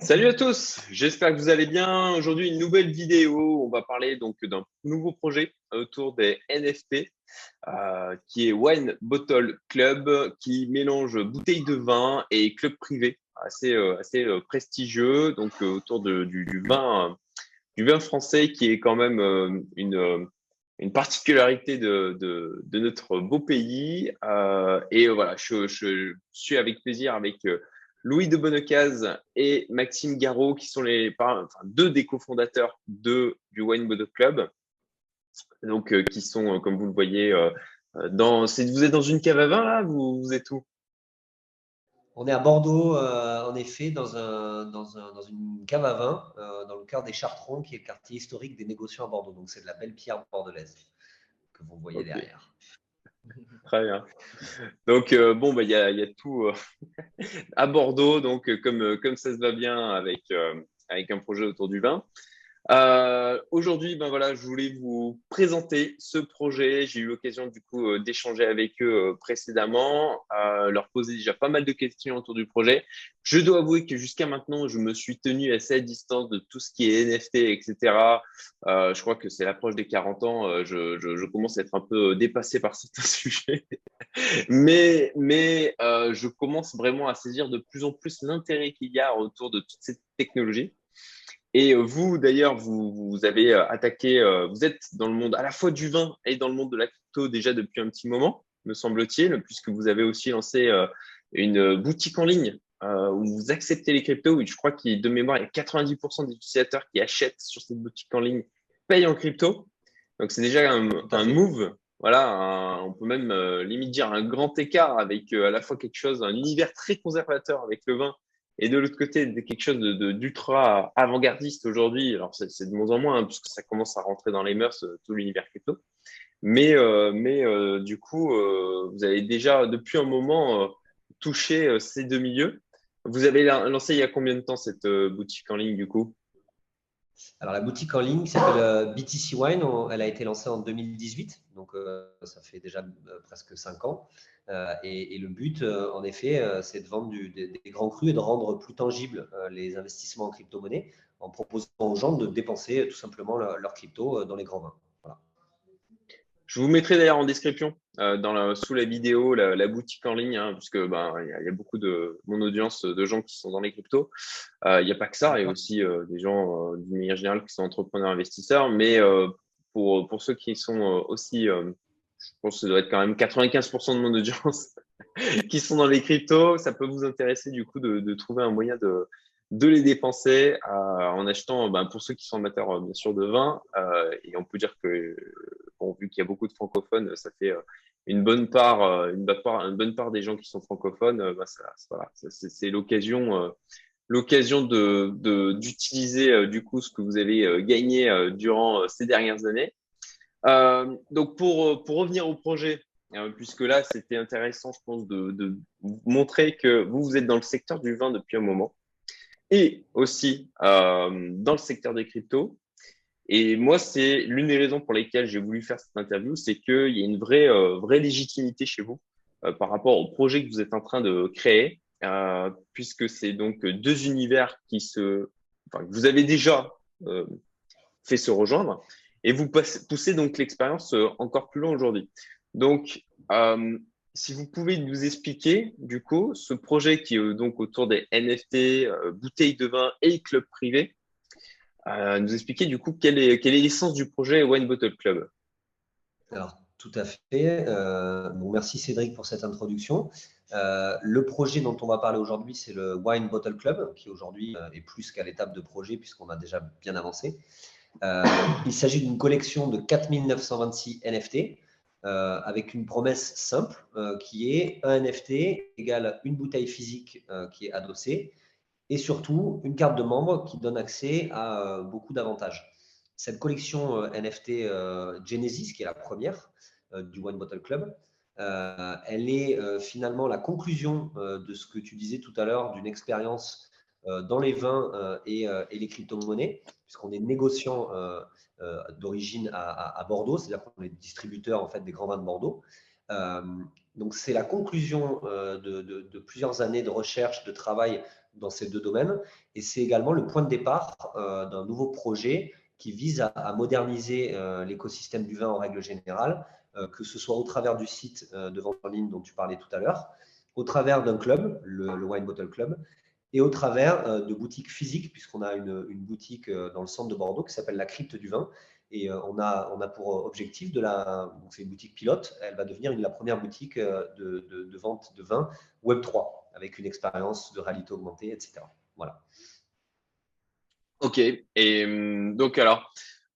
Salut à tous, j'espère que vous allez bien. Aujourd'hui, une nouvelle vidéo. On va parler donc d'un nouveau projet autour des NFT euh, qui est Wine Bottle Club qui mélange bouteilles de vin et club privé assez, euh, assez euh, prestigieux donc autour du, vin, du vin français qui est quand même une, une particularité de, de, notre beau pays. et voilà, je, suis avec plaisir avec Louis de Bonnecaz et Maxime Garot, qui sont les enfin, deux des cofondateurs de, du Wine Bottle Club. Donc, euh, qui sont, euh, comme vous le voyez, euh, dans. Vous êtes dans une cave à vin là vous, vous êtes où? On est à Bordeaux, en effet, dans, un, dans, un, dans, une cave à vin, dans le cœur des Chartrons, qui est le quartier historique des négociants à Bordeaux. Donc, c'est de la belle pierre bordelaise que vous voyez derrière. Très bien. Donc, euh, bon, bah, il y, a, tout euh, à Bordeaux, donc euh, comme, ça se va bien avec un projet autour du vin. Euh, Aujourd'hui, ben voilà, je voulais vous présenter ce projet. J'ai eu l'occasion du coup euh, d'échanger avec eux euh, précédemment, leur poser déjà pas mal de questions autour du projet. Je dois avouer que jusqu'à maintenant, je me suis tenu assez à distance de tout ce qui est NFT, etc. Je crois que c'est l'approche des 40 ans. Je, commence à être un peu dépassé par certains sujets, mais mais je commence vraiment à saisir de plus en plus l'intérêt qu'il y a autour de toute cette technologie. Et euh, vous, d'ailleurs, vous, vous, avez euh, attaqué, euh, vous êtes dans le monde à la fois du vin et dans le monde de la crypto déjà depuis un petit moment, me semble-t-il, puisque vous avez aussi lancé une boutique en ligne où vous acceptez les cryptos. Je crois qu'il de mémoire, il y a 90% des utilisateurs qui achètent sur cette boutique en ligne payent en crypto. Donc c'est déjà un, un, move. Voilà, on peut même limite dire un grand écart avec à la fois quelque chose, un univers très conservateur avec le vin et de l'autre côté, quelque chose d'ultra avant-gardiste aujourd'hui. Alors, c'est de moins en moins, hein, puisque ça commence à rentrer dans les mœurs, euh, tout l'univers crypto. Mais, euh, mais euh, du coup, vous avez déjà, depuis un moment, touché ces deux milieux. Vous avez lancé il y a combien de temps cette boutique en ligne, du coup? Alors, la boutique en ligne s'appelle BTC Wine. Elle a été lancée en 2018, donc ça fait déjà presque cinq ans. Euh, et, le but, euh, en effet, euh, c'est de vendre des, grands crus et de rendre plus tangibles les investissements en crypto-monnaie en proposant aux gens de dépenser tout simplement leur, crypto dans les grands vins. Je vous mettrai d'ailleurs en description dans sous la vidéo la, boutique en ligne, hein, puisque ben, il y, a beaucoup de mon audience de gens qui sont dans les cryptos. Il n'y a pas que ça, il y a aussi des gens d'une manière générale qui sont entrepreneurs investisseurs, mais pour, pour ceux qui sont aussi je pense que ça doit être quand même 95% de mon audience qui sont dans les cryptos. Ça peut vous intéresser du coup de, de trouver un moyen de, de les dépenser euh, en achetant, ben, pour ceux qui sont amateurs euh, bien sûr de vin, euh, et on peut dire que, vu qu'il y a beaucoup de francophones, ça fait euh, une bonne part, euh, une bonne part, une bonne part des gens qui sont francophones, ben, ça, voilà, c'est l'occasion, l'occasion de d'utiliser du coup ce que vous avez gagné durant ces dernières années euh, donc pour, euh, pour revenir au projet, euh, puisque là c'était intéressant, je pense, de, de, montrer que vous, vous êtes dans le secteur du vin depuis un moment et aussi euh, dans le secteur des cryptos. Et moi, c'est l'une des raisons pour lesquelles j'ai voulu faire cette interview, c'est qu'il y a une vraie, euh, vraie légitimité chez vous euh, par rapport au projet que vous êtes en train de créer, puisque c'est donc deux univers qui se, vous avez déjà fait se rejoindre et vous poussez donc l'expérience euh, encore plus loin aujourd'hui. Donc, euh, si vous pouvez nous expliquer, du coup, ce projet qui est euh, donc autour des NFT, bouteilles de vin et club privé, nous expliquer du coup quelle est l'essence du projet Wine Bottle Club? Alors, tout à fait. bon, merci Cédric pour cette introduction. le projet dont on va parler aujourd'hui, c'est le Wine Bottle Club, qui aujourd'hui est plus qu'à l'étape de projet puisqu'on a déjà bien avancé. Euh, il s'agit d'une collection de 4926 NFT euh, avec une promesse simple euh, qui est un NFT égale une bouteille physique qui est adossée et surtout une carte de membre qui donne accès à beaucoup d'avantages. Cette collection NFT Genesis, qui est la première du One Bottle Club, elle est finalement la conclusion de ce que tu disais tout à l'heure d'une expérience dans les vins et, les crypto-monnaies puisqu'on est négociant euh, euh, d'origine à, Bordeaux, c'est-à-dire qu'on est distributeur en fait des grands vins de Bordeaux. Euh, donc c'est la conclusion de, plusieurs années de recherche, de travail dans ces deux domaines. Et c'est également le point de départ d'un nouveau projet qui vise à, moderniser l'écosystème du vin en règle générale, que ce soit au travers du site de vente en ligne dont tu parlais tout à l'heure, au travers d'un club, le, Wine Bottle Club, et au travers de boutiques physiques, puisqu'on a une, boutique dans le centre de Bordeaux qui s'appelle la Crypte du Vin, et euh, on, a, pour objectif de la. c'est une boutique pilote, elle va devenir la première boutique euh, de, de, vente de vin Web3, avec une expérience de réalité augmentée, etc. Voilà. Ok. Et hum, donc, alors,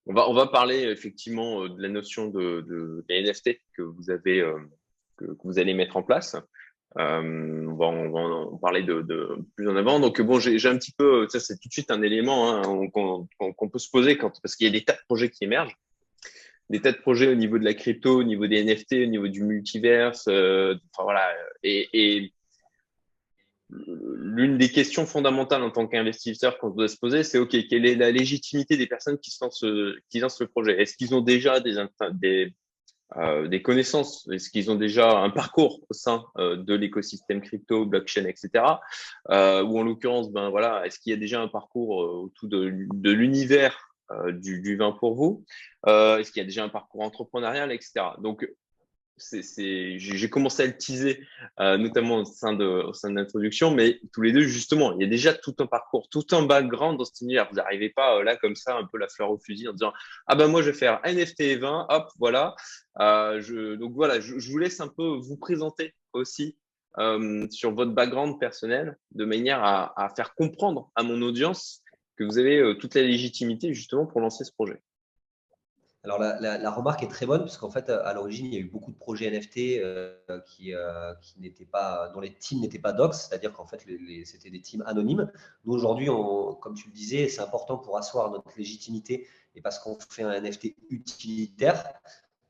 on va, on va parler effectivement euh, de la notion de, NFT que vous, avez, que, vous allez mettre en place. Euh, on, va, en parler de, plus en avant. Donc bon, j'ai un petit peu, ça c'est tout de suite un élément hein, qu'on peut se poser quand, parce qu'il y a des tas de projets qui émergent, des tas de projets au niveau de la crypto, au niveau des NFT, au niveau du multiverse. Euh, enfin voilà. Et l'une des questions fondamentales en tant qu'investisseur qu'on doit se poser, c'est ok, quelle est la légitimité des personnes qui lancent, qui lancent le projet? Est-ce qu'ils ont déjà des, euh, des connaissances? Est-ce qu'ils ont déjà un parcours au sein euh, de l'écosystème crypto, blockchain, etc. Euh, ou en l'occurrence, ben voilà, est-ce qu'il y a déjà un parcours autour de, l'univers du, du, vin pour vous? Est-ce qu'il y a déjà un parcours entrepreneurial, etc. Donc j'ai commencé à le teaser, euh, notamment au sein de, l'introduction, mais tous les deux, justement, il y a déjà tout un parcours, tout un background dans cet univers. Vous n'arrivez pas euh, là comme ça, un peu la fleur au fusil, en disant ah ben moi je vais faire NFT et 20, hop, voilà. Euh, je, donc voilà, je, vous laisse un peu vous présenter aussi sur votre background personnel, de manière à, faire comprendre à mon audience que vous avez toute la légitimité justement pour lancer ce projet. Alors la, remarque est très bonne parce qu'en fait à l'origine il y a eu beaucoup de projets NFT euh, qui, euh, qui n'étaient pas dont les teams n'étaient pas docs, c'est-à-dire qu'en fait c'était des teams anonymes. Nous aujourd'hui, comme tu le disais, c'est important pour asseoir notre légitimité et parce qu'on fait un NFT utilitaire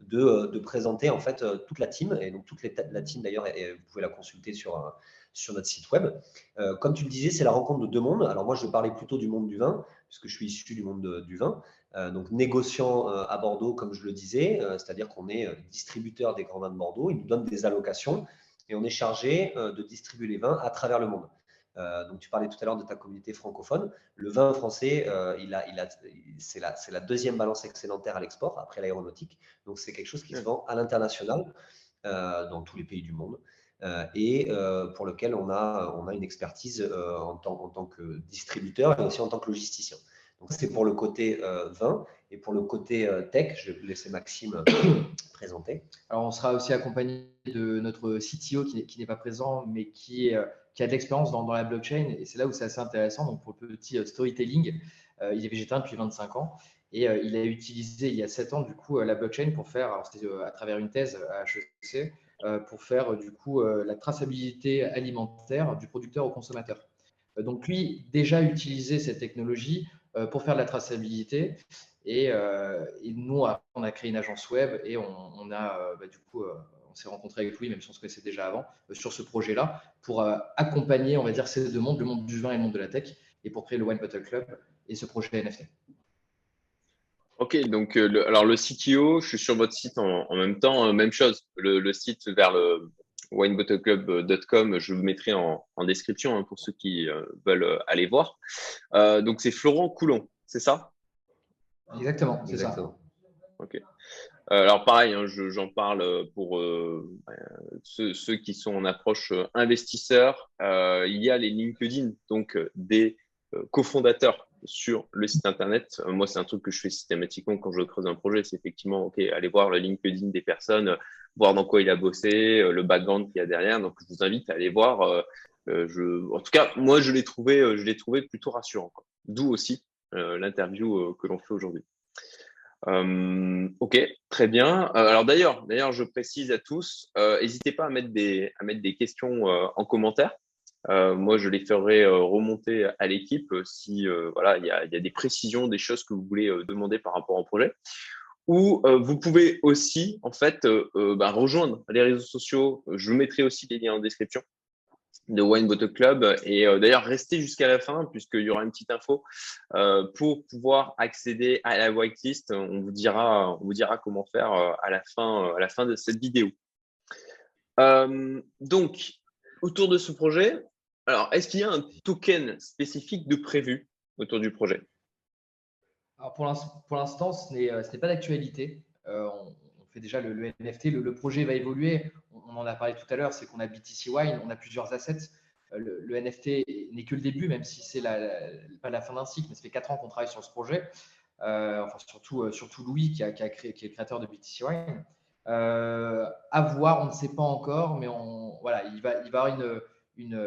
de, présenter en fait toute la team et donc toute la team d'ailleurs vous pouvez la consulter sur sur notre site web. Euh, comme tu le disais, c'est la rencontre de deux mondes. Alors moi je parlais plutôt du monde du vin puisque je suis issu du monde du vin. Euh, donc négociant euh, à Bordeaux, comme je le disais, euh, c'est-à-dire qu'on est distributeur des grands vins de Bordeaux, ils nous donnent des allocations et on est chargé de distribuer les vins à travers le monde. donc tu parlais tout à l'heure de ta communauté francophone. Le vin français, il a, il a, c'est la, la, deuxième balance excédentaire à l'export après l'aéronautique. Donc c'est quelque chose qui se vend à l'international dans tous les pays du monde. et pour lequel on a, on a une expertise en, tant, en tant que distributeur et aussi en tant que logisticien. C'est pour le côté euh, vin. Et pour le côté euh, tech, je vais laisser Maxime euh, présenter. Alors, on sera aussi accompagné de notre CTO qui n'est pas présent, mais qui, a de l'expérience dans, la blockchain. Et c'est là où c'est assez intéressant. Donc, pour le petit storytelling, il est végétarien depuis 25 ans. Et il a utilisé il y a 7 ans, du coup, la blockchain pour faire, alors à travers une thèse à HEC, pour faire, du coup, la traçabilité alimentaire du producteur au consommateur. Donc, lui, déjà utilisé cette technologie pour faire de la traçabilité. Euh, et, nous, on a créé une agence web et on, a euh, bah, du coup on s'est rencontré avec lui, même si on se connaissait déjà avant, sur ce projet-là, pour accompagner, on va dire, ces deux mondes, le monde du vin et le monde de la tech, et pour créer le Wine Bottle Club et ce projet NFT. Ok, donc alors le CTO, je suis sur votre site en, même temps, même chose, le, site vers le winebottleclub.com, je vous mettrai en, description hein, pour ceux qui euh, veulent euh, aller voir. Euh, donc c'est Florent Coulon, c'est ça? Exactement, c'est ça. Ok. alors pareil, hein, j'en parle pour ceux, ceux, qui sont en approche investisseur. il y a les LinkedIn, donc des cofondateurs sur le site internet. Moi, c'est un truc que je fais systématiquement quand je creuse un projet. C'est effectivement, OK, aller voir le LinkedIn des personnes, voir dans quoi il a bossé, euh, le background qu'il y a derrière. Donc, je vous invite à aller voir. je, en tout cas, moi, je l'ai trouvé, je l'ai trouvé plutôt rassurant. D'où aussi l'interview que l'on fait aujourd'hui. ok, très bien. alors d'ailleurs, d'ailleurs, je précise à tous, n'hésitez pas à mettre des, à mettre des questions en commentaire. Euh, moi, je les ferai euh, remonter à l'équipe euh, si voilà, il y a, y a, des précisions, des choses que vous voulez demander par rapport au projet. Ou vous pouvez aussi, en fait, bah, rejoindre les réseaux sociaux. Je vous mettrai aussi les liens en description de Wine Bottle Club. Et d'ailleurs, restez jusqu'à la fin, puisqu'il y aura une petite info pour pouvoir accéder à la whitelist. On vous dira, on vous dira comment faire à la fin, à la fin de cette vidéo. donc, autour de ce projet, Alors, est-ce qu'il y a un token spécifique de prévu autour du projet? Pour l'instant, ce n'est pas d'actualité. on, fait déjà le, NFT. Le, projet va évoluer. On, en a parlé tout à l'heure, c'est qu'on a BTC Wine, on a plusieurs assets. Le, NFT n'est que le début, même si c'est pas la fin d'un cycle, mais ça fait quatre ans qu'on travaille sur ce projet. enfin, surtout, Louis, qui, est le créateur de BTC Wine. Euh, à voir, on ne sait pas encore, mais voilà, il va, avoir une,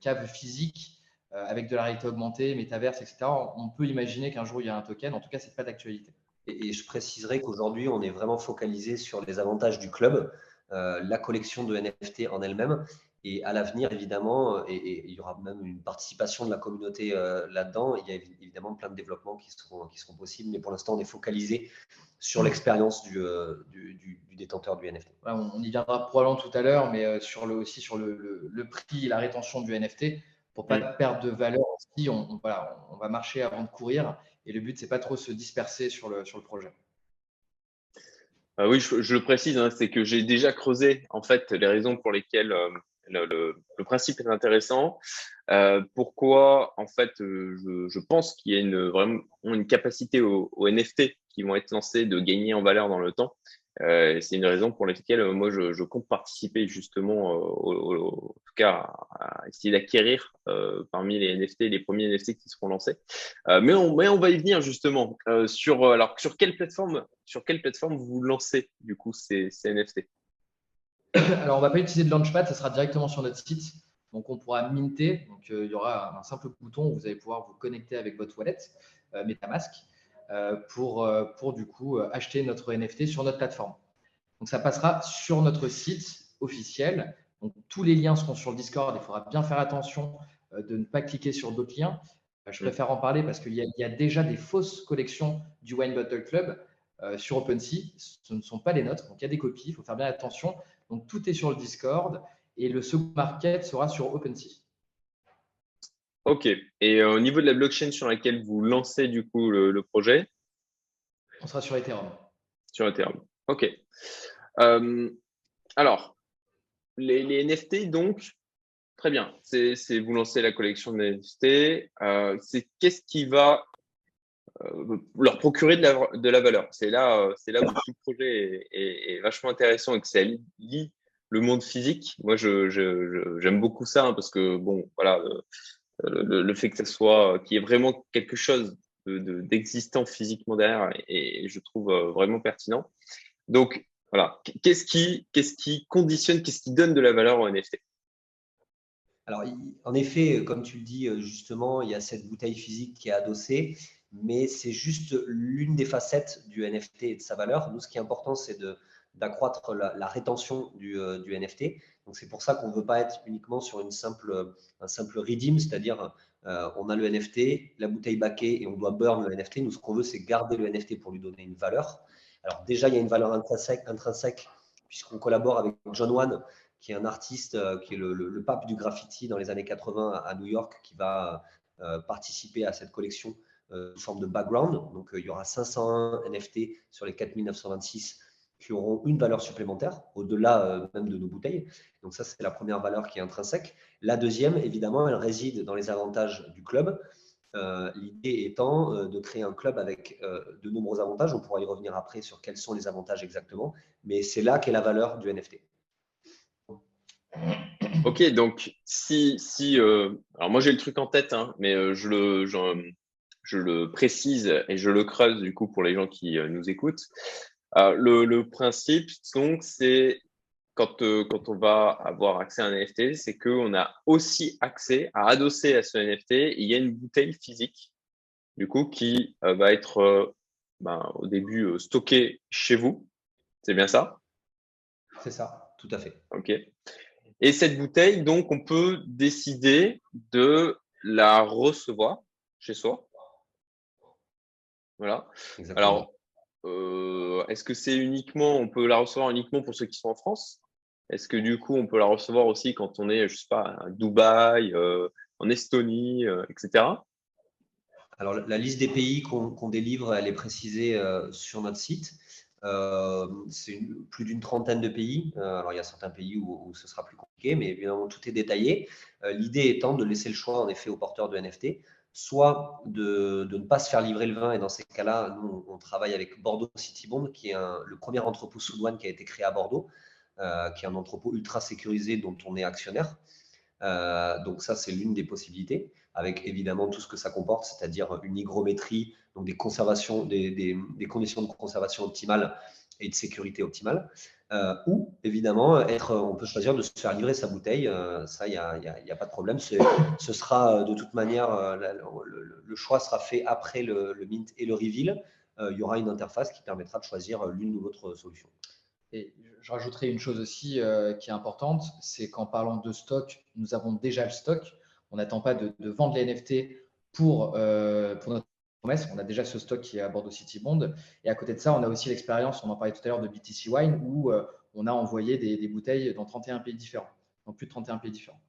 cave physique euh, avec de la réalité augmentée, métaverse, etc. On peut imaginer qu'un jour il y a un token. En tout cas, ce n'est pas d'actualité. Et, je préciserai qu'aujourd'hui, on est vraiment focalisé sur les avantages du club, euh, la collection de NFT en elle-même. Et à l'avenir, évidemment, et, il y aura même une participation de la communauté là-dedans. Il y a évidemment plein de développements qui seront, qui seront possibles, mais pour l'instant, on est focalisé sur l'expérience euh, du, du, détenteur du NFT. on y viendra probablement tout à l'heure, mais euh, sur le, aussi sur le, le, prix et la rétention du NFT, pour pas perdre de valeur aussi, on, voilà, on, va marcher avant de courir. Et le but, c'est pas trop se disperser sur le, sur le projet. Euh, oui, je, le précise, hein, c'est que j'ai déjà creusé en fait les raisons pour lesquelles le, principe est intéressant. pourquoi en fait je, je pense qu'il y a une, vraiment une capacité au, au NFT qui vont être lancés de gagner en valeur dans le temps. Euh, c'est une raison pour laquelle euh, moi je, compte participer justement, euh, en tout cas, à, essayer d'acquérir parmi les NFT, les premiers NFT qui seront lancés. mais, on, va y venir justement sur alors sur quelle plateforme, sur quelle plateforme vous lancez du coup ces, NFT Alors on va pas utiliser de Launchpad, ça sera directement sur notre site. Donc on pourra minter. Donc il y aura un simple bouton où vous allez pouvoir vous connecter avec votre wallet MetaMask. Euh, pour, euh, pour du coup euh, acheter notre NFT sur notre plateforme. Donc ça passera sur notre site officiel. Donc tous les liens seront sur le Discord. Il faudra bien faire attention de ne pas cliquer sur d'autres liens. Je préfère en parler parce qu'il y, a déjà des fausses collections du Wine Bottle Club sur OpenSea. Ce ne sont pas les nôtres. Donc il y a des copies. Il faut faire bien attention. Donc tout est sur le Discord et le second market sera sur OpenSea. Ok. Et euh, au niveau de la blockchain sur laquelle vous lancez du coup le, projet? On sera sur Ethereum. Sur Ethereum. Ok. Euh, alors, les, NFT, donc, très bien. C'est vous lancez la collection de NFT. Euh, c'est qu'est-ce qui va leur procurer de la, de la valeur? C'est là, c'est là où tout le projet est, vachement intéressant et que ça lie le monde physique. Moi, j'aime je, beaucoup ça hein, parce que, bon, voilà, le, fait que ça soit, qu'il y ait vraiment quelque chose d'existant physiquement derrière, et, je trouve euh, vraiment pertinent. Donc, voilà, qu'est-ce qui, qui conditionne, qu'est-ce qui donne de la valeur au NFT alors, en effet, comme tu le dis euh, justement, il y a cette bouteille physique qui est adossée, mais c'est juste l'une des facettes du NFT et de sa valeur. Nous, ce qui est important, c'est d'accroître la, rétention euh, du NFT. C'est pour ça qu'on ne veut pas être uniquement sur une simple, un simple redeem, c'est-à-dire euh, on a le NFT, la bouteille baquée et on doit burn le NFT. Nous, ce qu'on veut, c'est garder le NFT pour lui donner une valeur. Alors déjà, il y a une valeur intrinsèque, intrinsèque puisqu'on collabore avec John Wan, qui est un artiste euh, qui est le, pape du graffiti dans les années 80 à New York, qui va euh, participer à cette collection sous forme de background. Donc il y aura 501 NFT sur les 4926 qui auront une valeur supplémentaire au-delà euh, même de nos bouteilles. Donc ça, c'est la première valeur qui est intrinsèque. La deuxième, évidemment, elle réside dans les avantages du club. Euh, l'idée étant euh, de créer un club avec de nombreux avantages. On pourra y revenir après sur quels sont les avantages exactement, mais c'est là qu'est la valeur du NFT. Ok, donc si, si alors moi j'ai le truc en tête, hein, mais je le, je, le précise et je le creuse du coup pour les gens qui nous écoutent. Euh, le, principe, donc, c'est quand, euh, quand on va avoir accès à un NFT, c'est qu'on a aussi accès à adosser à ce NFT. il y a une bouteille physique, du coup, qui euh, va être ben, au début stockée chez vous. C'est bien ça? C'est ça, tout à fait. OK. Et cette bouteille, donc, on peut décider de la recevoir chez soi. Voilà. Exactement. Alors, euh, est-ce que c'est uniquement, on peut la recevoir uniquement pour ceux qui sont en France? Est-ce que du coup, on peut la recevoir aussi quand on est, je sais pas, à Dubaï, euh, en Estonie, euh, etc. Alors, la liste des pays qu'on délivre, elle est précisée sur notre site. c'est plus d'une trentaine de pays. alors, il y a certains pays où, ce sera plus compliqué, mais évidemment, tout est détaillé. L'idée étant de laisser le choix, en effet, aux porteurs de NFT, soit de, ne pas se faire livrer le vin. Et dans ces cas-là, nous, on travaille avec Bordeaux City Bond, qui est le premier entrepôt sous douane qui a été créé à Bordeaux, qui est un entrepôt ultra sécurisé dont on est actionnaire. Euh, donc ça, c'est l'une des possibilités, avec évidemment tout ce que ça comporte, c'est-à-dire une hygrométrie, donc des, conservations, des, conditions de conservation optimales et de sécurité optimale. Euh, ou évidemment, être, on peut choisir de se faire livrer sa bouteille. Euh, ça, il n'y a, a, pas de problème. Ce sera de toute manière, le, choix sera fait après le, mint et le reveal. il y aura une interface qui permettra de choisir l'une ou l'autre solution. Et je rajouterai une chose aussi euh, qui est importante, c'est qu'en parlant de stock, nous avons déjà le stock. On n'attend pas de, vendre les NFT pour, euh, pour, notre promesse. On a déjà ce stock qui est à Bordeaux City Bond. Et à côté de ça, on a aussi l'expérience, on en parlait tout à l'heure, de BTC Wine, où euh, on a envoyé des, bouteilles dans 31 pays différents, dans plus de 31 pays différents.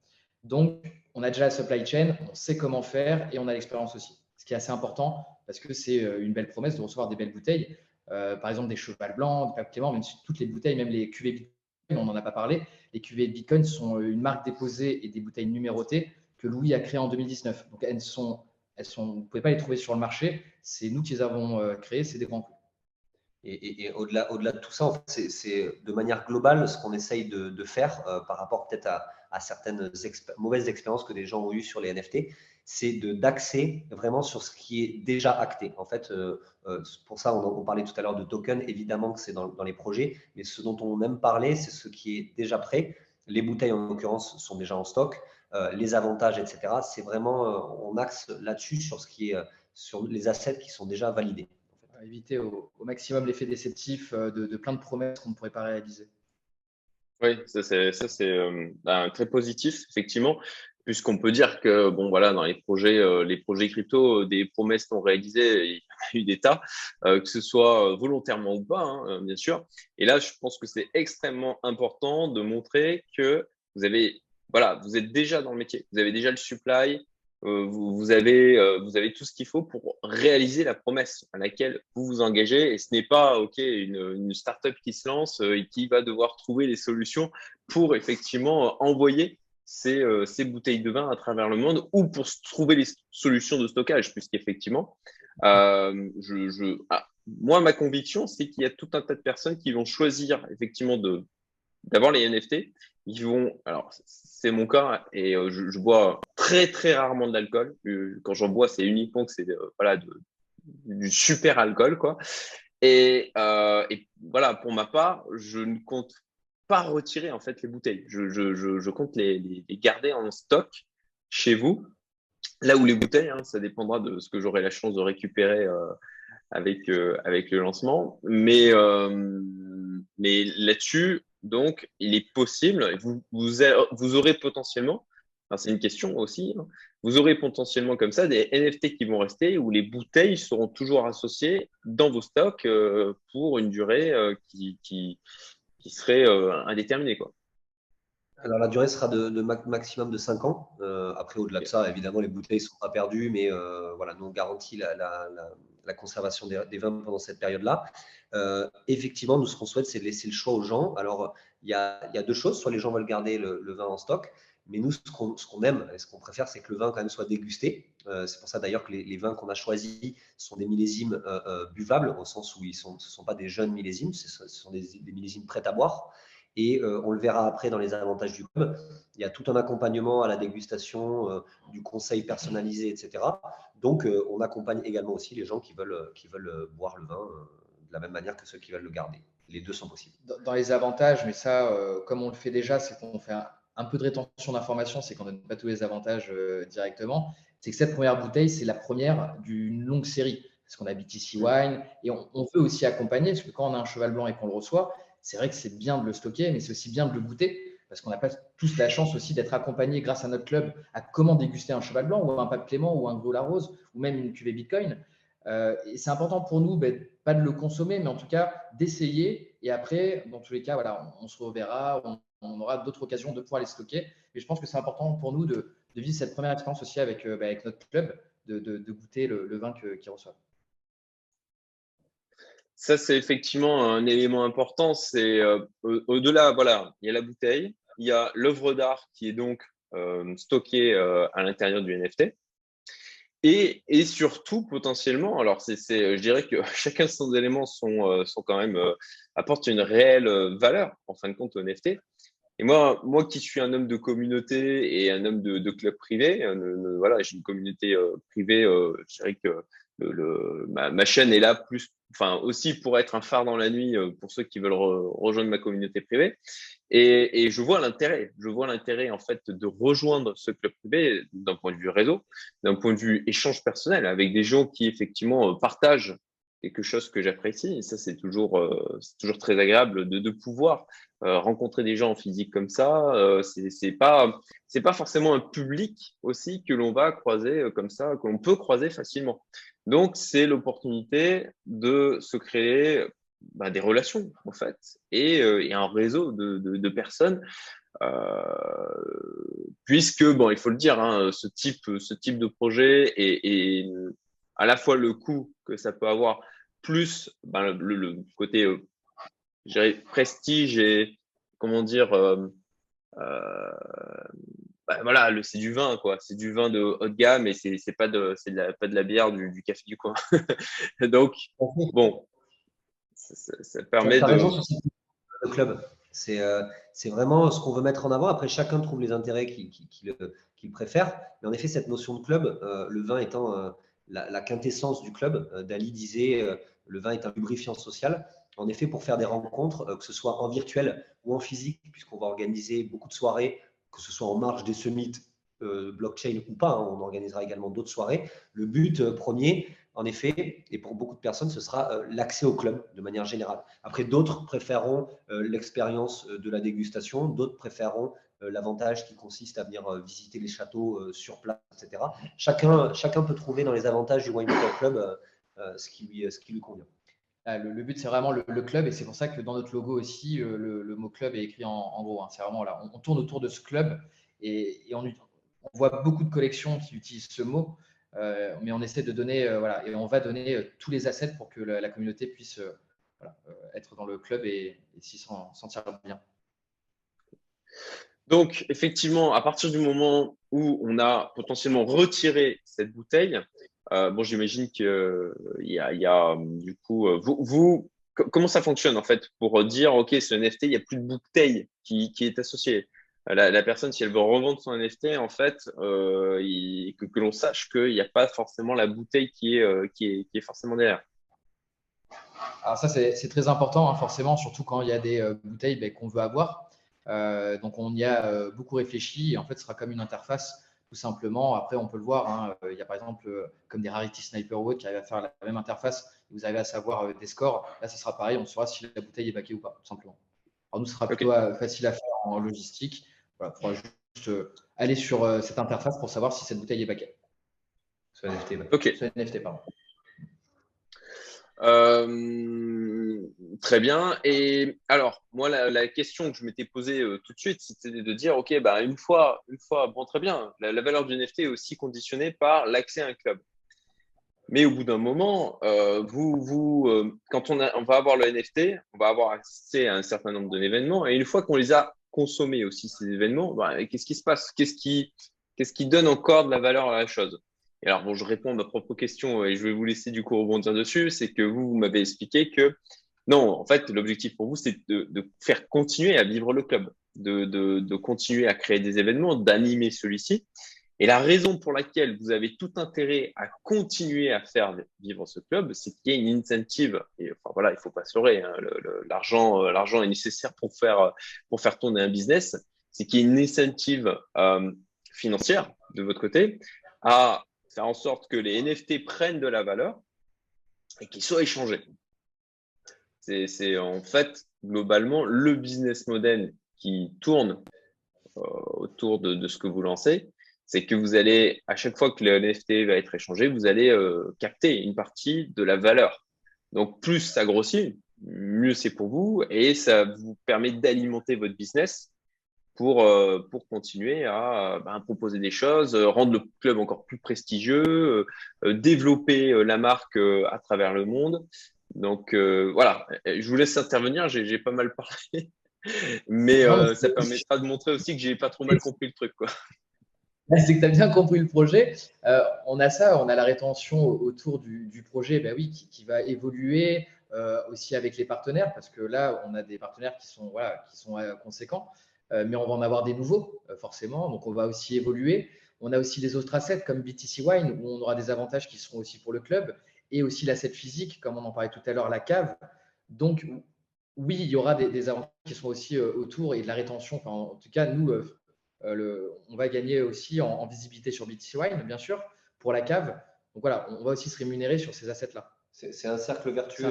Donc, on a déjà la supply chain, on sait comment faire et on a l'expérience aussi. Ce qui est assez important parce que c'est une belle promesse de recevoir des belles bouteilles. Euh, par exemple des cheval blancs, des papes même si toutes les bouteilles, même les cuvées Bitcoin, on n'en a pas parlé, les cuvées Bitcoin sont euh, une marque déposée et des bouteilles numérotées que Louis a créées en 2019. Donc elles sont, elles sont, vous ne pouvez pas les trouver sur le marché, c'est nous qui les avons euh, créées, c'est des grands coups. Et, au-delà, au-delà de tout ça, c'est, de manière globale ce qu'on essaye de, faire par rapport peut-être à, certaines mauvaises expériences que des gens ont eues sur les NFT c'est d'axer vraiment sur ce qui est déjà acté. En fait, euh, euh, pour ça, on, parlait tout à l'heure de token, évidemment que c'est dans, les projets, mais ce dont on aime parler, c'est ce qui est déjà prêt. Les bouteilles, en l'occurrence, sont déjà en stock, euh, les avantages, etc. C'est vraiment, on axe là-dessus sur ce qui est, sur les assets qui sont déjà validés. éviter au, maximum l'effet déceptif de, plein de promesses qu'on ne pourrait pas réaliser. Oui, ça c'est ben, très positif, effectivement puisqu'on peut dire que bon voilà dans les projets euh, les projets crypto euh, des promesses sont réalisées il y a eu des tas euh, que ce soit volontairement ou pas hein, bien sûr et là je pense que c'est extrêmement important de montrer que vous avez voilà vous êtes déjà dans le métier vous avez déjà le supply vous, avez vous avez tout ce qu'il faut pour réaliser la promesse à laquelle vous vous engagez et ce n'est pas ok une, startup qui se lance et qui va devoir trouver les solutions pour effectivement envoyer euh, ces, bouteilles de vin à travers le monde ou pour trouver les solutions de stockage, puisqu'effectivement, euh, je, ah, moi, ma conviction, c'est qu'il y a tout un tas de personnes qui vont choisir effectivement d'avoir les NFT. Vont, alors c'est mon cas et euh, je, bois très très rarement de l'alcool. Quand j'en bois, c'est uniquement que c'est voilà du super alcool quoi. Et, voilà, pour ma part, je ne compte pas retirer en fait les bouteilles. Je, compte les, garder en stock chez vous. Là où les bouteilles, hein, ça dépendra de ce que j'aurai la chance de récupérer euh, avec, euh, avec le lancement. Mais, euh, mais là-dessus, donc, il est possible, vous, vous, aurez potentiellement, c'est une question aussi, hein, vous aurez potentiellement comme ça des NFT qui vont rester où les bouteilles seront toujours associées dans vos stocks pour une durée qui, qui, qui serait euh, indéterminé. Quoi. Alors la durée sera de, maximum de 5 ans. Euh, après, au-delà de ça, évidemment, les bouteilles ne sont pas perdues, mais euh, voilà, nous on garantit la, conservation des, vins pendant cette période-là. effectivement, nous, ce qu'on souhaite, c'est de laisser le choix aux gens. Alors, il y a, deux choses. Soit les gens veulent garder le vin en stock, mais nous, ce qu'on aime et ce qu'on préfère, c'est que le vin quand même soit dégusté. Euh, c'est pour ça d'ailleurs que les, vins qu'on a choisis sont des millésimes euh, euh, buvables, au sens où ils sont, ce ne sont pas des jeunes millésimes, ce sont des, millésimes prêts à boire. Et on le verra après dans les avantages du club. Il y a tout un accompagnement à la dégustation, du conseil personnalisé, etc. Donc, on accompagne également aussi les gens qui veulent, qui veulent boire le vin de la même manière que ceux qui veulent le garder. Les deux sont possibles. Dans les avantages, mais ça, comme on le fait déjà, c'est qu'on fait un, un peu de rétention d'informations, c'est qu'on ne donne pas tous les avantages euh, directement. C'est que cette première bouteille, c'est la première d'une longue série. Parce qu'on a BTC Wine et on, veut aussi accompagner, parce que quand on a un cheval blanc et qu'on le reçoit, c'est vrai que c'est bien de le stocker, mais c'est aussi bien de le goûter, parce qu'on n'a pas tous la chance aussi d'être accompagné grâce à notre club à comment déguster un cheval blanc ou un pape Clément ou un gros la rose ou même une cuvée Bitcoin. Euh, et c'est important pour nous, ben, pas de le consommer, mais en tout cas d'essayer. Et après, dans tous les cas, voilà, on, se reverra, on aura d'autres occasions de pouvoir les stocker. Mais je pense que c'est important pour nous de, vivre cette première expérience aussi avec, euh, avec notre club, de, goûter le, vin qu'ils reçoivent. Ça, c'est effectivement un élément important. C'est au-delà, voilà, il y a la bouteille, il y a l'œuvre d'art qui est donc stockée à l'intérieur du NFT. Et, surtout, potentiellement, alors c'est, je dirais que chacun de ces éléments sont, quand même, apportent une réelle valeur, en fin de compte, au NFT. Et moi, moi qui suis un homme de communauté et un homme de, de club privé, euh, voilà, j'ai une communauté euh, privée, euh, je dirais que ma, chaîne est là plus, enfin aussi pour être un phare dans la nuit pour ceux qui veulent rejoindre ma communauté privée. Et, et je vois l'intérêt, je vois l'intérêt en fait de rejoindre ce club privé d'un point de vue réseau, d'un point de vue échange personnel avec des gens qui effectivement partagent quelque chose que j'apprécie. Et ça, c'est toujours, euh, toujours très agréable de, pouvoir euh, rencontrer des gens en physique comme ça. Euh, c'est pas, c'est pas forcément un public aussi que l'on va croiser euh, comme ça, que l'on peut croiser facilement. Donc, c'est l'opportunité de se créer bah, des relations en fait et, et un réseau de, de, personnes. Puisque bon, il faut le dire, hein, ce type, ce type de projet et, et à la fois le coût que ça peut avoir, plus ben, le, côté euh, prestige et comment dire, euh, euh, ben, voilà, c'est du vin quoi, c'est du vin de haut de gamme et c'est pas de c'est pas de la bière du, du café du coin. Donc bon, ça, ça permet de le club. C'est euh, vraiment ce qu'on veut mettre en avant. Après, chacun trouve les intérêts qu'il qui, qui le, préfère. Mais en effet, cette notion de club, euh, le vin étant la, quintessence du club. Euh, Dali disait euh, le vin est un lubrifiant social. En effet, pour faire des rencontres, euh, que ce soit en virtuel ou en physique, puisqu'on va organiser beaucoup de soirées, que ce soit en marge des summits blockchain ou pas, hein, on organisera également d'autres soirées. Le but premier, en effet, et pour beaucoup de personnes, ce sera l'accès au club de manière générale. Après, d'autres préféreront l'expérience de la dégustation, d'autres préféreront l'avantage qui consiste à venir euh, visiter les châteaux euh, sur place, etc. Chacun, chacun peut trouver dans les avantages du Wine Club ce, qui lui, ce qui lui convient. Ah, le, but, c'est vraiment le, club et c'est pour ça que dans notre logo aussi, le, mot club est écrit en, gros. Hein. C'est vraiment là, on, tourne autour de ce club et, on, voit beaucoup de collections qui utilisent ce mot, mais on essaie de donner, voilà, et on va donner tous les assets pour que la, communauté puisse être dans le club et, et s'y sentir bien. Donc, effectivement, à partir du moment où on a potentiellement retiré cette bouteille, euh, bon, j'imagine qu'il euh, y, a, a, du coup, euh, vous, comment ça fonctionne en fait pour dire, OK, ce NFT, il n'y a plus de bouteille qui, est associée la, la, personne, si elle veut revendre son NFT, en fait, euh, que, l'on sache qu'il n'y a pas forcément la bouteille qui est, qui est, qui est forcément derrière. Alors ça, c'est très important, hein, forcément, surtout quand il y a des bouteilles ben, qu'on veut avoir. Euh, donc on y a euh, beaucoup réfléchi et en fait ce sera comme une interface tout simplement. Après on peut le voir, hein, euh, il y a par exemple comme des Rarity Sniper Wood qui arrivent à faire la même interface, vous arrivez à savoir des scores. Là ce sera pareil, on saura si la bouteille est baquée ou pas tout simplement. Alors nous ce sera plutôt facile à faire en logistique. Voilà, il faudra juste aller sur cette interface pour savoir si cette bouteille est baquée. Soit NFT, ok. Soit NFT, pardon. Euh, très bien. Et alors, moi, la, question que je m'étais posée euh, tout de suite, c'était de dire, OK, bah, une fois, une fois, bon, très bien, la, valeur du NFT est aussi conditionnée par l'accès à un club. Mais au bout d'un moment, euh, vous, vous, quand on, va avoir le NFT, on va avoir accès à un certain nombre d'événements. Et une fois qu'on les a consommés aussi, ces événements, bah, qu'est-ce qui se passe? Qu'est-ce qui, qu'est-ce qui donne encore de la valeur à la chose? Et alors, bon, je réponds à ma propre question et je vais vous laisser du coup rebondir dessus. C'est que vous, vous m'avez expliqué que non, en fait, l'objectif pour vous, c'est de, faire continuer à vivre le club, de, de, continuer à créer des événements, d'animer celui-ci. Et la raison pour laquelle vous avez tout intérêt à continuer à faire vivre ce club, c'est qu'il y a une incentive. Et enfin voilà, il faut pas se leurrer. Hein, l'argent, euh, l'argent est nécessaire pour faire pour faire tourner un business. C'est qu'il y a une incentive euh, financière de votre côté à faire en sorte que les NFT prennent de la valeur et qu'ils soient échangés. C'est en fait globalement le business model qui tourne euh, autour de, ce que vous lancez. C'est que vous allez, à chaque fois que le NFT va être échangé, vous allez euh, capter une partie de la valeur. Donc plus ça grossit, mieux c'est pour vous et ça vous permet d'alimenter votre business pour, euh, pour continuer à ben, proposer des choses, euh, rendre le club encore plus prestigieux, euh, développer la marque à travers le monde Donc voilà, je vous laisse intervenir, j'ai pas mal parlé, mais ça permettra de montrer aussi que j'ai pas trop mal compris le truc. Quoi. C'est que tu as bien compris le projet. on a ça, on a la rétention autour du, projet ben oui, qui, va évoluer aussi avec les partenaires, parce que là, on a des partenaires qui sont, voilà, qui sont conséquents. Euh, mais on va en avoir des nouveaux, euh, forcément. Donc, on va aussi évoluer. On a aussi des autres assets comme BTC Wine, où on aura des avantages qui seront aussi pour le club, et aussi l'asset physique, comme on en parlait tout à l'heure, la cave. Donc, oui, il y aura des, avantages qui seront aussi euh, autour et de la rétention. en tout cas, nous, on va gagner aussi en, visibilité sur BTC Wine, bien sûr, pour la cave. Donc voilà, on va aussi se rémunérer sur ces assets-là. C'est un cercle vertueux.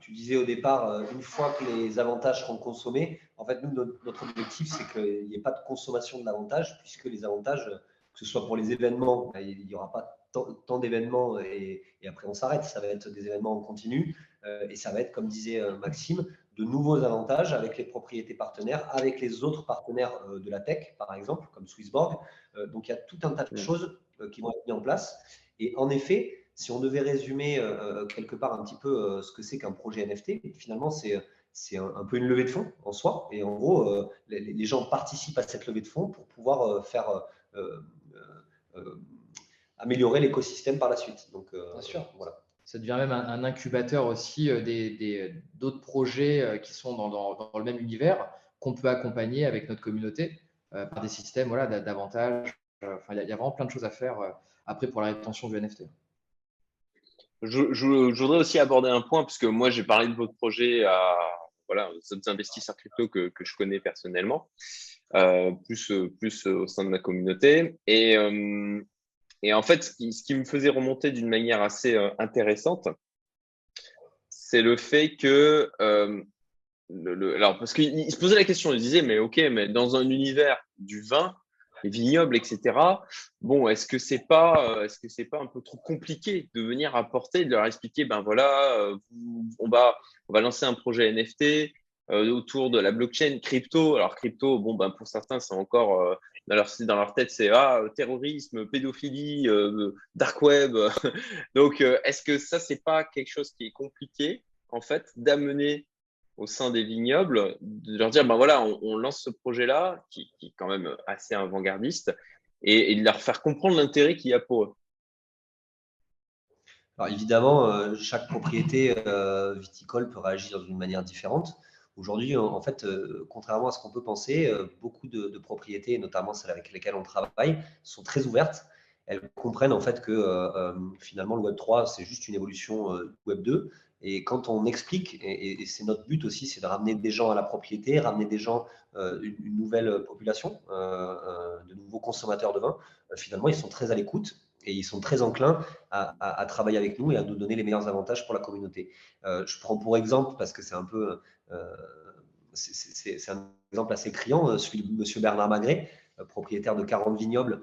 Tu, disais au départ, euh, une fois que les avantages seront consommés, en fait, nous, notre, objectif, c'est qu'il n'y ait pas de consommation de l'avantage, puisque les avantages, que ce soit pour les événements, ben, il n'y aura pas tant, d'événements et, après on s'arrête. Ça va être des événements en continu euh, et ça va être, comme disait euh, Maxime, de nouveaux avantages avec les propriétés partenaires, avec les autres partenaires de la tech, par exemple, comme Swissborg. donc il y a tout un tas de choses qui vont être mises en place. Et en effet, si on devait résumer euh, euh, quelque part un petit peu euh, ce que c'est qu'un projet NFT, finalement, c'est un, peu une levée de fonds en soi. Et en gros, les, gens participent à cette levée de fonds pour pouvoir faire améliorer l'écosystème par la suite. Donc, Bien sûr. Voilà. Ça devient même un, incubateur aussi des, d'autres projets qui sont dans, dans, le même univers qu'on peut accompagner avec notre communauté par des systèmes voilà, d'avantages. Enfin, il y, a vraiment plein de choses à faire après pour la rétention du NFT. Je, voudrais aussi aborder un point, puisque moi, j'ai parlé de votre projet à voilà, aux investisseurs crypto que, que je connais personnellement, euh, plus, plus au sein de ma communauté. Et, euh, et en fait, ce qui, me faisait remonter d'une manière assez euh, intéressante, c'est le fait que. Alors, parce qu'il se posait la question, il disait, mais ok, mais dans un univers du vin, les vignobles, etc. Bon, est-ce que c'est pas, euh, est-ce que c'est pas un peu trop compliqué de venir apporter, de leur expliquer, ben voilà, euh, on va, on va lancer un projet NFT euh, autour de la blockchain crypto. Alors crypto, bon, ben pour certains, c'est encore dans leur dans leur tête, c'est ah terrorisme, pédophilie, dark web. Donc, est-ce que ça, c'est pas quelque chose qui est compliqué en fait d'amener au sein des vignobles, de leur dire, ben voilà, on, lance ce projet-là, qui, est quand même assez avant-gardiste, et, de leur faire comprendre l'intérêt qu'il y a pour eux. Alors évidemment, euh, chaque propriété euh, viticole peut réagir d'une manière différente. Aujourd'hui, en, fait, euh, contrairement à ce qu'on peut penser, beaucoup de, propriétés, notamment celles avec lesquelles on travaille, sont très ouvertes. Elles comprennent en fait que finalement le Web 3, c'est juste une évolution Web 2 et quand on explique, et, c'est notre but aussi, c'est de ramener des gens à la propriété, ramener des gens, euh, une, nouvelle population, euh, euh, de nouveaux consommateurs de vin, finalement, ils sont très à l'écoute et ils sont très enclins à, travailler avec nous et à nous donner les meilleurs avantages pour la communauté. je prends pour exemple, parce que c'est un peu, c'est un exemple assez criant, celui de M. Bernard Magret, propriétaire de 40 vignobles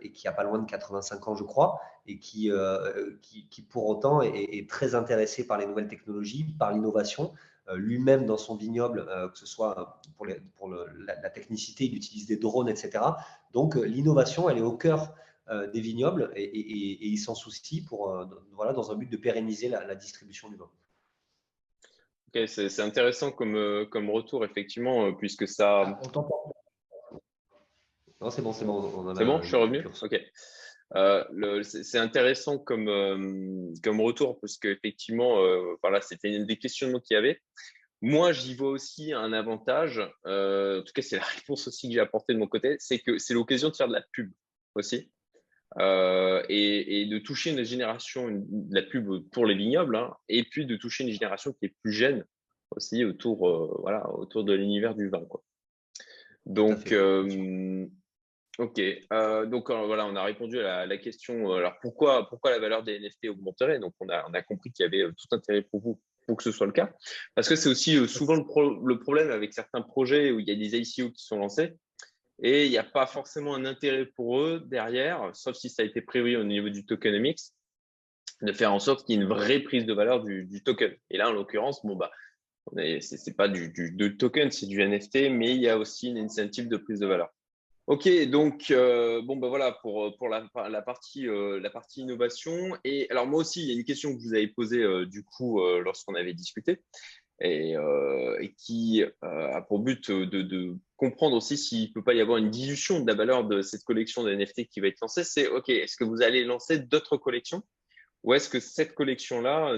et qui a pas loin de 85 ans, je crois, et qui, euh, qui, qui, pour autant est, très intéressé par les nouvelles technologies, par l'innovation. Euh, lui-même, dans son vignoble, euh, que ce soit pour, les, pour le, la, technicité, il utilise des drones, etc. Donc, l'innovation, elle est au cœur des vignobles et, et, il s'en soucie pour, voilà, dans un but de pérenniser la, distribution du vin. Ok, c'est intéressant comme, comme retour, effectivement, puisque ça. Ah, non, c'est bon, c'est bon. C'est bon, je suis revenu Ok. Euh, c'est intéressant comme, euh, comme retour parce qu'effectivement, euh, voilà, c'était une des questionnements qu'il y avait. Moi, j'y vois aussi un avantage, en tout cas, c'est la réponse aussi que j'ai apportée de mon côté, c'est que c'est l'occasion de faire de la pub aussi. Et, et, de toucher une génération, de la pub pour les vignobles, hein, et puis de toucher une génération qui est plus jeune aussi autour, voilà, autour de l'univers du vin. Quoi. Donc, Ok, euh, donc euh, voilà, on a répondu à la, question. Euh, alors pourquoi, pourquoi la valeur des NFT augmenterait? Donc on a, on a compris qu'il y avait tout intérêt pour vous pour que ce soit le cas, parce que c'est aussi souvent le, problème avec certains projets où il y a des ICO qui sont lancés et il n'y a pas forcément un intérêt pour eux derrière, sauf si ça a été prévu au niveau du tokenomics, de faire en sorte qu'il y ait une vraie prise de valeur du, token. Et là, en l'occurrence, bon bah, c'est pas du, du, token, c'est du NFT, mais il y a aussi une incentive de prise de valeur. Ok, donc bon ben voilà pour, pour la, partie la partie innovation et alors moi aussi il y a une question que vous avez posée du coup lorsqu'on avait discuté et, qui a pour but de, de comprendre aussi s'il ne peut pas y avoir une dilution de la valeur de cette collection de NFT qui va être lancée. C'est ok, est-ce que vous allez lancer d'autres collections ou est-ce que cette collection là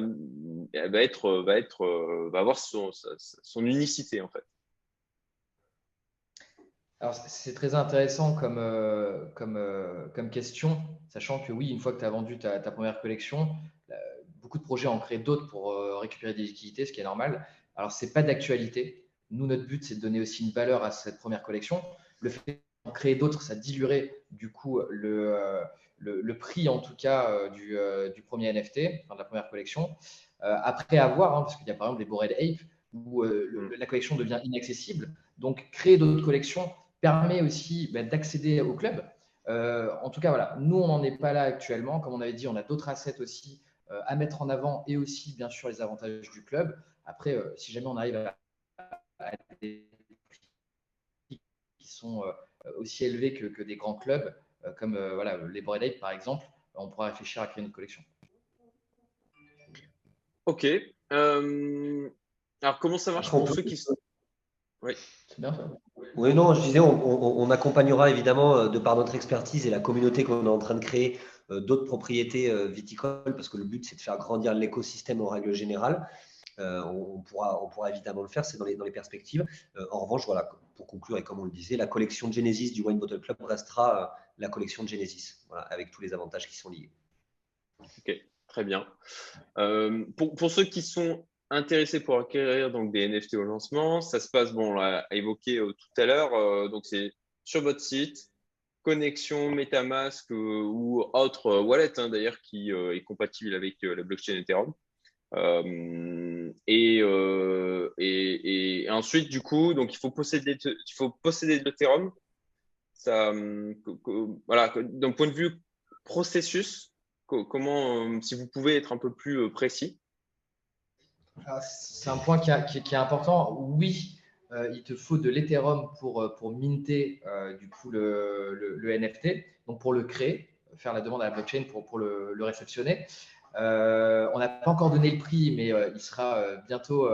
va être va être va avoir son, son unicité en fait? Alors, c'est très intéressant comme, euh, comme, euh, comme question, sachant que oui, une fois que tu as vendu ta, première collection, beaucoup de projets en créent d'autres pour euh, récupérer des liquidités, ce qui est normal. Alors, ce n'est pas d'actualité. Nous, notre but, c'est de donner aussi une valeur à cette première collection. Le fait d'en créer d'autres, ça diluerait du coup le, le, prix, en tout cas, du, du, premier NFT, enfin, de la première collection. après avoir, hein, parce qu'il y a par exemple des Bored Ape, où mm. la collection devient inaccessible. Donc, créer d'autres collections, permet aussi bah, d'accéder au club. Euh, en tout cas, voilà, nous, on n'en est pas là actuellement. Comme on avait dit, on a d'autres assets aussi euh, à mettre en avant et aussi, bien sûr, les avantages du club. Après, euh, si jamais on arrive à, des prix qui sont aussi élevés que, des grands clubs, comme voilà, les Bored par exemple, on pourra réfléchir à créer une collection. Ok. alors, comment ça marche pour ceux qui sont. Oui, c'est bien ça. Oui, non, je disais, on, accompagnera évidemment, euh, de par notre expertise et la communauté qu'on est en train de créer, euh, d'autres propriétés euh, viticoles, parce que le but, c'est de faire grandir l'écosystème en règle générale. on, pourra, on pourra évidemment le faire, c'est dans les, dans les perspectives. en revanche, voilà, pour conclure, et comme on le disait, la collection Genesis du Wine Bottle Club restera la collection de Genesis, avec tous les avantages qui sont liés. Ok, très bien. pour, pour, ceux qui sont intéressé pour acquérir donc des NFT au lancement, ça se passe, bon, on l'a évoqué euh, tout à l'heure, euh, donc c'est sur votre site, connexion MetaMask euh, ou autre wallet hein, d'ailleurs qui est compatible avec la blockchain Ethereum. Et, ensuite, du coup, il faut posséder, il faut de l'Ethereum. Voilà, d'un point de vue processus, comment, si vous pouvez être un peu plus précis. Ah, c'est un point qui, est important. Oui, euh, il te faut de l'Ethereum pour, euh, minter euh, du coup le, NFT, donc pour le créer, faire la demande à la blockchain pour, le, réceptionner. on n'a pas encore donné le prix, mais il sera bientôt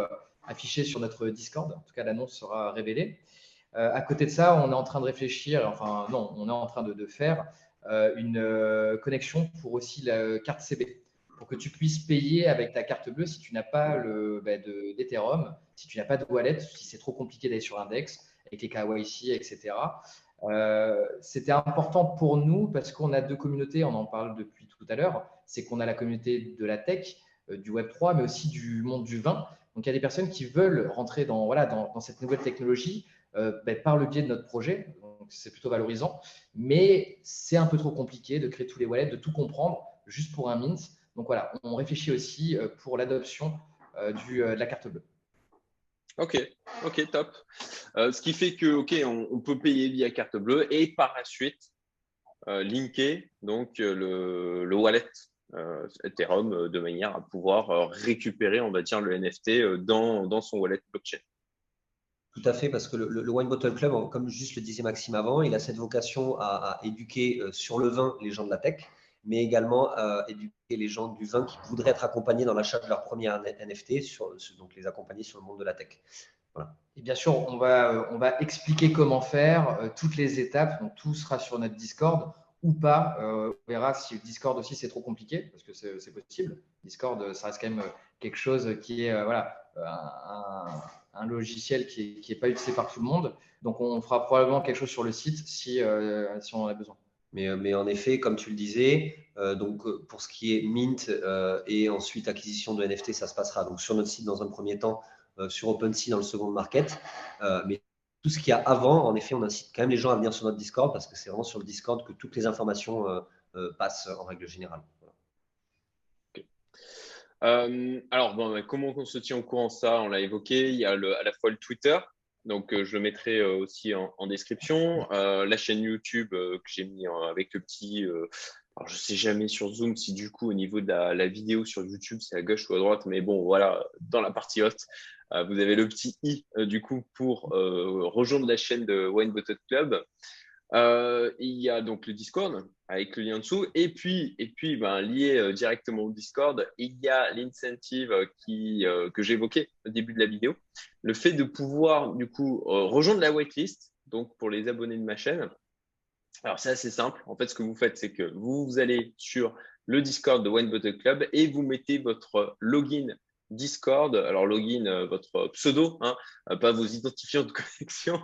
affiché sur notre Discord. En tout cas, l'annonce sera révélée. à côté de ça, on est en train de réfléchir, enfin non, on est en train de faire une connexion pour aussi la carte CB pour que tu puisses payer avec ta carte bleue si tu n'as pas le bah, d'Ethereum, si tu n'as pas de wallet, si c'est trop compliqué d'aller sur l'index avec les KYC, etc. Euh, C'était important pour nous parce qu'on a deux communautés, on en parle depuis tout à l'heure. C'est qu'on a la communauté de la tech, euh, du Web 3, mais aussi du monde du vin. Donc il y a des personnes qui veulent rentrer dans, voilà, dans, cette nouvelle technologie euh, bah, par le biais de notre projet. C'est plutôt valorisant. Mais c'est un peu trop compliqué de créer tous les wallets, de tout comprendre juste pour un mint. Donc voilà, on réfléchit aussi euh, pour l'adoption euh, euh, de la carte bleue. Ok, ok, top. ce qui fait que, ok, on, peut payer via carte bleue et par la suite linker donc le, wallet Ethereum de manière à pouvoir récupérer, on va dire, le NFT dans, son wallet blockchain. Tout à fait, parce que le, Wine Bottle Club, comme juste le disait Maxime avant, il a cette vocation à éduquer sur le vin les gens de la tech mais également euh, éduquer les gens du vin qui voudraient être accompagnés dans l'achat de leur premier NFT, donc les accompagner sur le monde de la tech. Et bien sûr, on va, euh, expliquer comment faire, euh, toutes les étapes. Donc, tout sera sur notre Discord ou pas. on verra si Discord aussi c'est trop compliqué, parce que c'est possible. Discord, ça reste quand même quelque chose qui est voilà, un, logiciel qui n'est pas utilisé par tout le monde. Donc, on fera probablement quelque chose sur le site si, si on en a besoin. Euh, mais, en effet, comme tu le disais, euh, donc euh, pour ce qui est mint et ensuite acquisition de NFT, ça se passera donc sur notre site dans un premier temps, sur OpenSea dans le second market. mais tout ce qu'il y a avant, en effet, on incite quand même les gens à venir sur notre Discord parce que c'est vraiment sur le Discord que toutes les informations passent en règle générale. alors, bon, comment on se tient au courant ça? On l'a évoqué. Il y a à la fois le Twitter, donc, euh, je mettrai euh, aussi en, description. Euh, la chaîne YouTube que j'ai mis avec le petit. alors, je ne sais jamais sur Zoom si du coup, au niveau de la, vidéo sur YouTube, c'est à gauche ou à droite. Mais bon, voilà, dans la partie haute, vous avez le petit i du coup pour rejoindre la chaîne de Wine Bottle Club. Euh, il y a donc le Discord avec le lien dessous. Et puis, et puis ben, lié euh, directement au Discord, il y a l'incentive qui, que j'évoquais au début de la vidéo. Le fait de pouvoir, du coup, rejoindre la waitlist, donc pour les abonnés de ma chaîne. Alors, c'est assez simple. En fait, ce que vous faites, c'est que vous, vous allez sur le Discord de Wine Bottle Club et vous mettez votre login Discord, alors login, euh, votre pseudo, hein, euh, pas vos identifiants de connexion,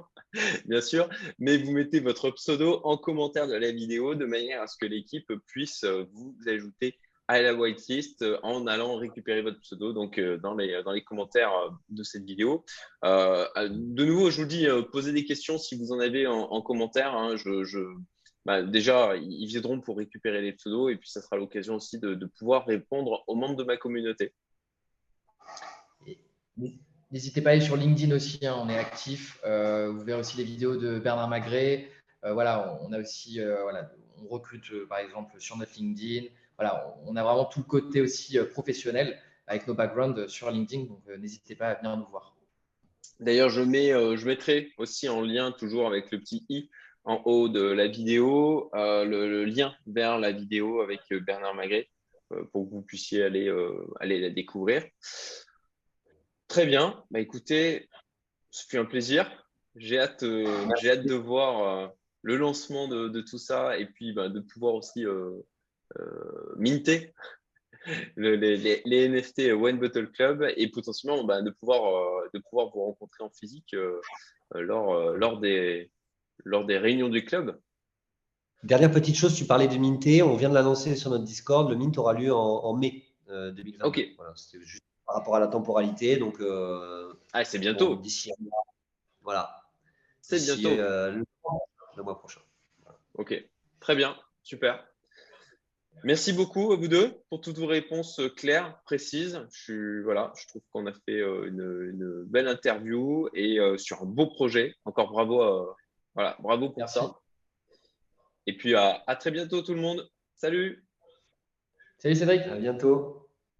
bien sûr, mais vous mettez votre pseudo en commentaire de la vidéo de manière à ce que l'équipe puisse euh, vous ajouter à la whitelist en allant récupérer votre pseudo donc dans les, dans les commentaires de cette vidéo. de nouveau, je vous dis, posez des questions si vous en avez en, commentaire. Hein, je, bah, déjà, ils viendront pour récupérer les pseudos et puis ça sera l'occasion aussi de, de pouvoir répondre aux membres de ma communauté. N'hésitez pas à aller sur LinkedIn aussi, hein, on est actif. Euh, vous verrez aussi les vidéos de Bernard Magret. Euh, voilà, on, a aussi, euh, voilà, on recrute par exemple sur notre LinkedIn. Voilà, on a vraiment tout le côté aussi professionnel avec nos backgrounds sur LinkedIn. Donc n'hésitez pas à venir nous voir. D'ailleurs, je, mettrai aussi en lien toujours avec le petit i en haut de la vidéo le, lien vers la vidéo avec Bernard Magret pour que vous puissiez aller la découvrir. Très bien. Bah, écoutez, ce fut un plaisir. J'ai hâte, euh, j'ai hâte de voir euh, le lancement de, tout ça et puis bah, de pouvoir aussi euh, minter les, NFT One Bottle Club et potentiellement bah, de, pouvoir, de pouvoir vous rencontrer en physique lors, lors, des, lors des réunions du club. Dernière petite chose, tu parlais de minter. On vient de l'annoncer sur notre Discord. Le mint aura lieu en, mai 2020. Ok. Voilà, c'était juste par rapport à la temporalité. Donc, euh, ah, c'est bientôt. D'ici Voilà. C'est bientôt. Euh, le, mois prochain. Ok, très bien, super. Merci beaucoup à vous deux pour toutes vos réponses claires, précises. Je, voilà, je trouve qu'on a fait euh, une, belle interview et sur un beau projet. Encore bravo, voilà, bravo pour ça. Et puis à, à très bientôt tout le monde. Salut. Salut Cédric. À bientôt.